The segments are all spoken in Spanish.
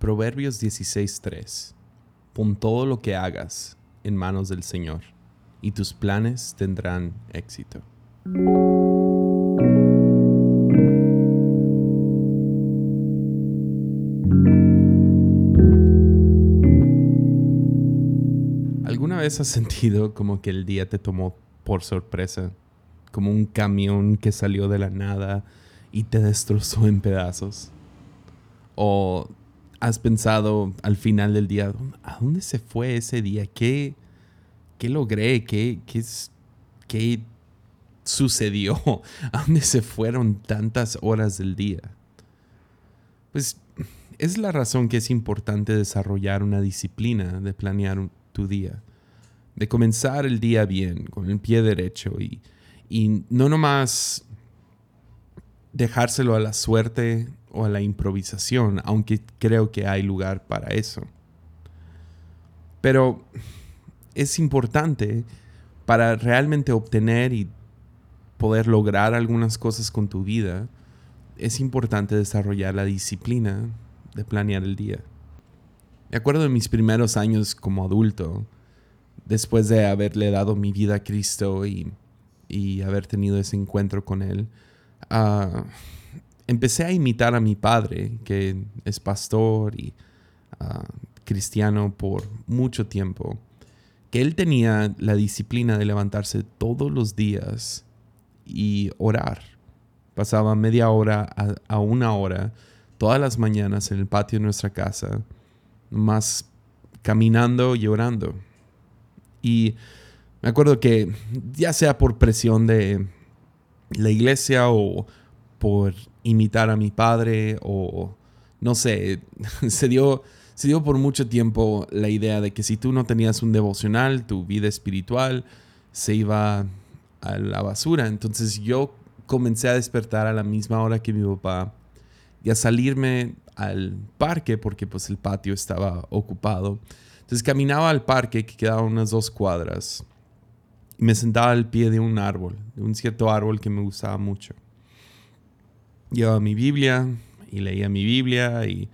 Proverbios 16:3. Pon todo lo que hagas en manos del Señor, y tus planes tendrán éxito. ¿Alguna vez has sentido como que el día te tomó por sorpresa? Como un camión que salió de la nada y te destrozó en pedazos. O has pensado al final del día, ¿a dónde se fue ese día? ¿Qué, qué logré? ¿Qué, qué, sucedió? ¿A dónde se fueron tantas horas del día? Pues es la razón que es importante desarrollar una disciplina de planear tu día, de comenzar el día bien, con el pie derecho y, y no nomás dejárselo a la suerte o a la improvisación, aunque creo que hay lugar para eso. Pero es importante para realmente obtener y poder lograr algunas cosas con tu vida, es importante desarrollar la disciplina de planear el día. Me acuerdo de mis primeros años como adulto, después de haberle dado mi vida a Cristo y, haber tenido ese encuentro con Él. Empecé a imitar a mi padre, que es pastor y ah, cristiano por mucho tiempo, que él tenía la disciplina de levantarse todos los días y orar. Pasaba media hora a, una hora todas las mañanas en el patio de nuestra casa, más caminando y orando. Y me acuerdo que ya sea por presión de la iglesia o por imitar a mi padre o no sé, se dio, se dio por mucho tiempo la idea de que si tú no tenías un devocional, tu vida espiritual se iba a la basura. Entonces yo comencé a despertar a la misma hora que mi papá y a salirme al parque porque pues el patio estaba ocupado. Entonces caminaba al parque que quedaba unas dos cuadras me sentaba al pie de un árbol, de un cierto árbol que me gustaba mucho llevaba mi Biblia y leía mi Biblia y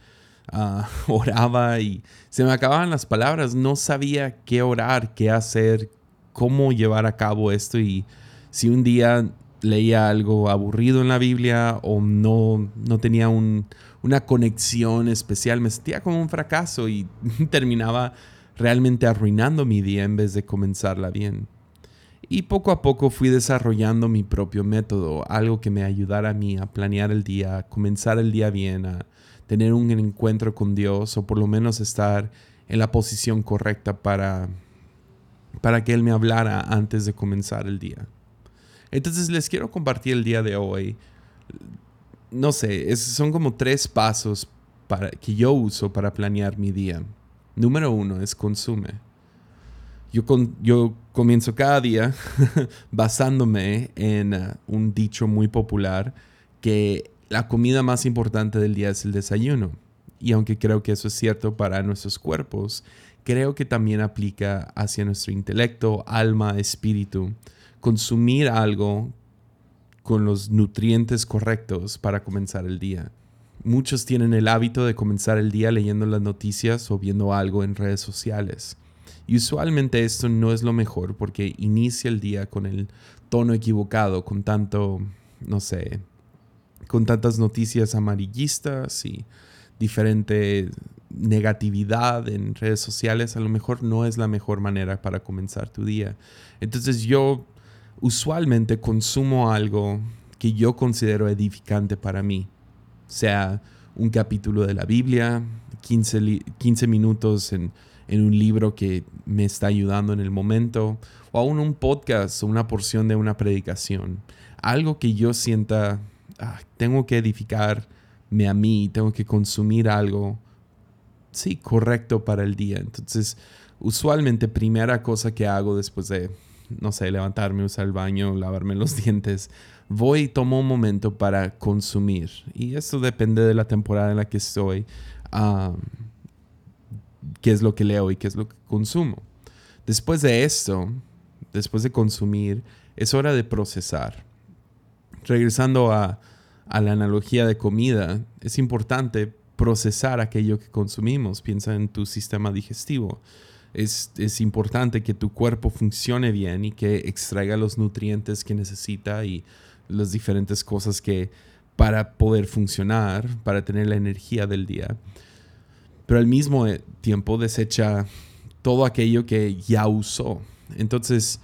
ah, oraba y se me acababan las palabras. No sabía qué orar, qué hacer, cómo llevar a cabo esto y si un día leía algo aburrido en la Biblia o no, no tenía una conexión especial, me sentía como un fracaso y terminaba realmente arruinando mi día en vez de comenzarla bien. Y poco a poco fui desarrollando mi propio método, algo que me ayudara a mí a planear el día, a comenzar el día bien, a tener un encuentro con Dios o por lo menos estar en la posición correcta para, para que Él me hablara antes de comenzar el día. Entonces les quiero compartir el día de hoy. No sé, son como tres pasos para, que yo uso para planear mi día. Número uno es consume. Yo, yo comienzo cada día basándome en uh, un dicho muy popular que la comida más importante del día es el desayuno. Y aunque creo que eso es cierto para nuestros cuerpos, creo que también aplica hacia nuestro intelecto, alma, espíritu. Consumir algo con los nutrientes correctos para comenzar el día. Muchos tienen el hábito de comenzar el día leyendo las noticias o viendo algo en redes sociales. Y usualmente esto no es lo mejor porque inicia el día con el tono equivocado, con tanto, no sé, con tantas noticias amarillistas y diferente negatividad en redes sociales, a lo mejor no es la mejor manera para comenzar tu día. Entonces yo usualmente consumo algo que yo considero edificante para mí, sea un capítulo de la Biblia, 15, 15 minutos en en un libro que me está ayudando en el momento, o aún un podcast o una porción de una predicación. Algo que yo sienta, ah, tengo que edificarme a mí, tengo que consumir algo, sí, correcto para el día. Entonces, usualmente primera cosa que hago después de, no sé, levantarme, usar el baño, lavarme los dientes, voy y tomo un momento para consumir. Y esto depende de la temporada en la que estoy qué es lo que leo y qué es lo que consumo. Después de esto, después de consumir, es hora de procesar. Regresando a, la analogía de comida, es importante procesar aquello que consumimos. Piensa en tu sistema digestivo. Es, es, importante que tu cuerpo funcione bien y que extraiga los nutrientes que necesita y las diferentes cosas que para poder funcionar, para tener la energía del día. Pero al mismo eh, tiempo desecha todo aquello que ya usó. Entonces,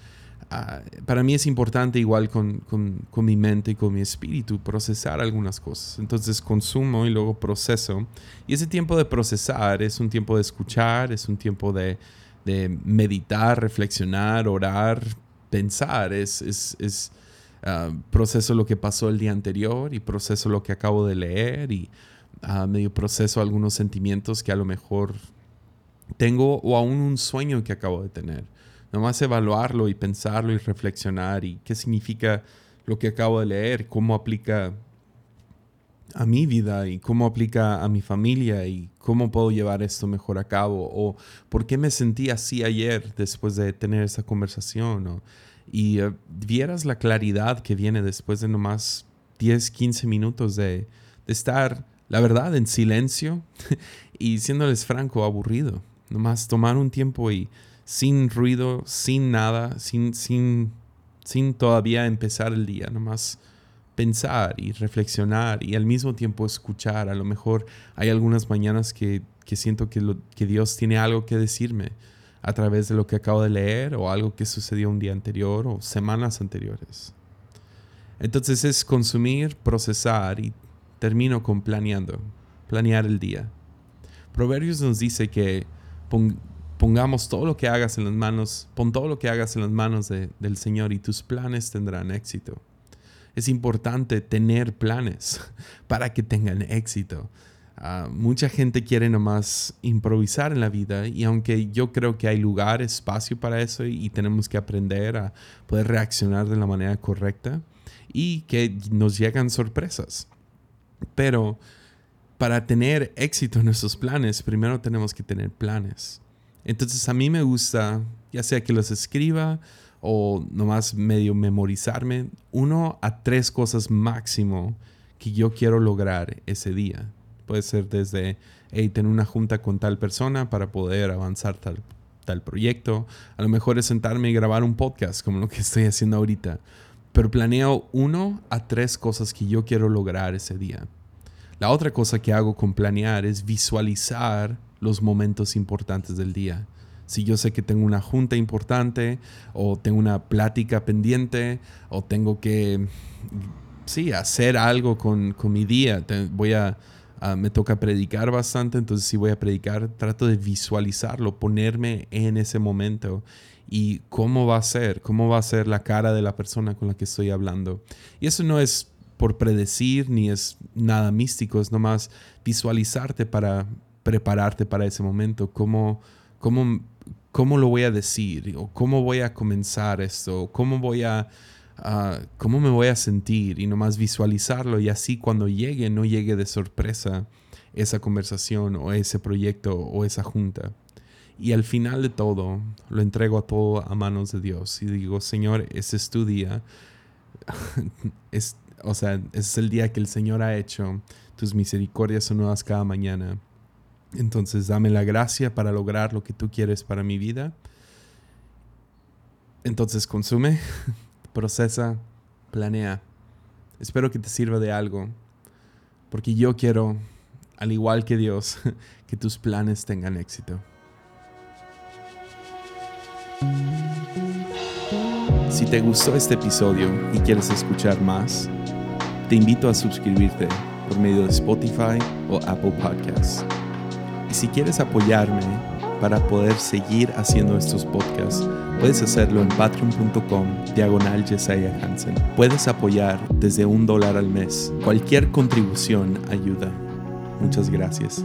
Ah, para mí es importante igual con, con, mi mente y con mi espíritu procesar algunas cosas. Entonces consumo y luego proceso. Y ese tiempo de procesar es un tiempo de escuchar, es un tiempo de, de meditar, reflexionar, orar, pensar. Es, es, es uh, proceso lo que pasó el día anterior y proceso lo que acabo de leer y uh, medio proceso algunos sentimientos que a lo mejor tengo o aún un sueño que acabo de tener. Nomás evaluarlo y pensarlo y reflexionar y qué significa lo que acabo de leer, cómo aplica a mi vida y cómo aplica a mi familia y cómo puedo llevar esto mejor a cabo o por qué me sentí así ayer después de tener esa conversación y eh, vieras la claridad que viene después de nomás 10, 15 minutos de, de estar, la verdad, en silencio y siéndoles franco, aburrido. Nomás tomar un tiempo y sin ruido, sin nada, sin, sin, sin todavía empezar el día, nomás pensar y reflexionar y al mismo tiempo escuchar. A lo mejor hay algunas mañanas que, siento que, que Dios tiene algo que decirme a través de lo que acabo de leer o algo que sucedió un día anterior o semanas anteriores. Entonces es consumir, procesar y termino con planeando, planear el día. Proverbios nos dice que pongamos todo lo que hagas en las manos, pon todo lo que hagas en las manos del Señor y tus planes tendrán éxito. Es importante tener planes para que tengan éxito. Ah, mucha gente quiere nomás improvisar en la vida y aunque yo creo que hay lugar, espacio para eso y, y tenemos que aprender a poder reaccionar de la manera correcta y que nos llegan sorpresas. Pero para tener éxito en nuestros planes, primero tenemos que tener planes. Entonces a mí me gusta, ya sea que los escriba o nomás medio memorizarme, uno a tres cosas máximo que yo quiero lograr ese día. Puede ser desde, hey, tener una junta con tal persona para poder avanzar tal, tal proyecto. A lo mejor es sentarme y grabar un podcast como lo que estoy haciendo ahorita. Pero planeo uno a tres cosas que yo quiero lograr ese día. La otra cosa que hago con planear es visualizar los momentos importantes del día. Si yo sé que tengo una junta importante o tengo una plática pendiente o tengo que, sí, hacer algo con, mi día, voy a, me toca predicar bastante, entonces si voy a predicar, trato de visualizarlo, ponerme en ese momento y cómo va a ser, cómo va a ser la cara de la persona con la que estoy hablando. Y eso no es por predecir ni es nada místico, es nomás visualizarte para prepararte para ese momento, cómo, cómo, cómo lo voy a decir, o cómo voy a comenzar esto, cómo voy a, cómo me voy a sentir, y nomás visualizarlo, y así cuando llegue, no llegue de sorpresa esa conversación, o ese proyecto, o esa junta. Y al final de todo, lo entrego a todo a manos de Dios, y digo, Señor, ese es tu día. es, o sea, ese es el día que el Señor ha hecho. Tus misericordias son nuevas cada mañana. Entonces dame la gracia para lograr lo que tú quieres para mi vida. Entonces consume, procesa, planea. Espero que te sirva de algo, porque yo quiero, al igual que Dios, que tus planes tengan éxito. Si te gustó este episodio y quieres escuchar más, te invito a suscribirte por medio de Spotify o Apple Podcasts. Y si quieres apoyarme para poder seguir haciendo estos podcasts, puedes hacerlo en patreon.com diagonal. Puedes apoyar desde un dólar al mes. Cualquier contribución ayuda. Muchas gracias.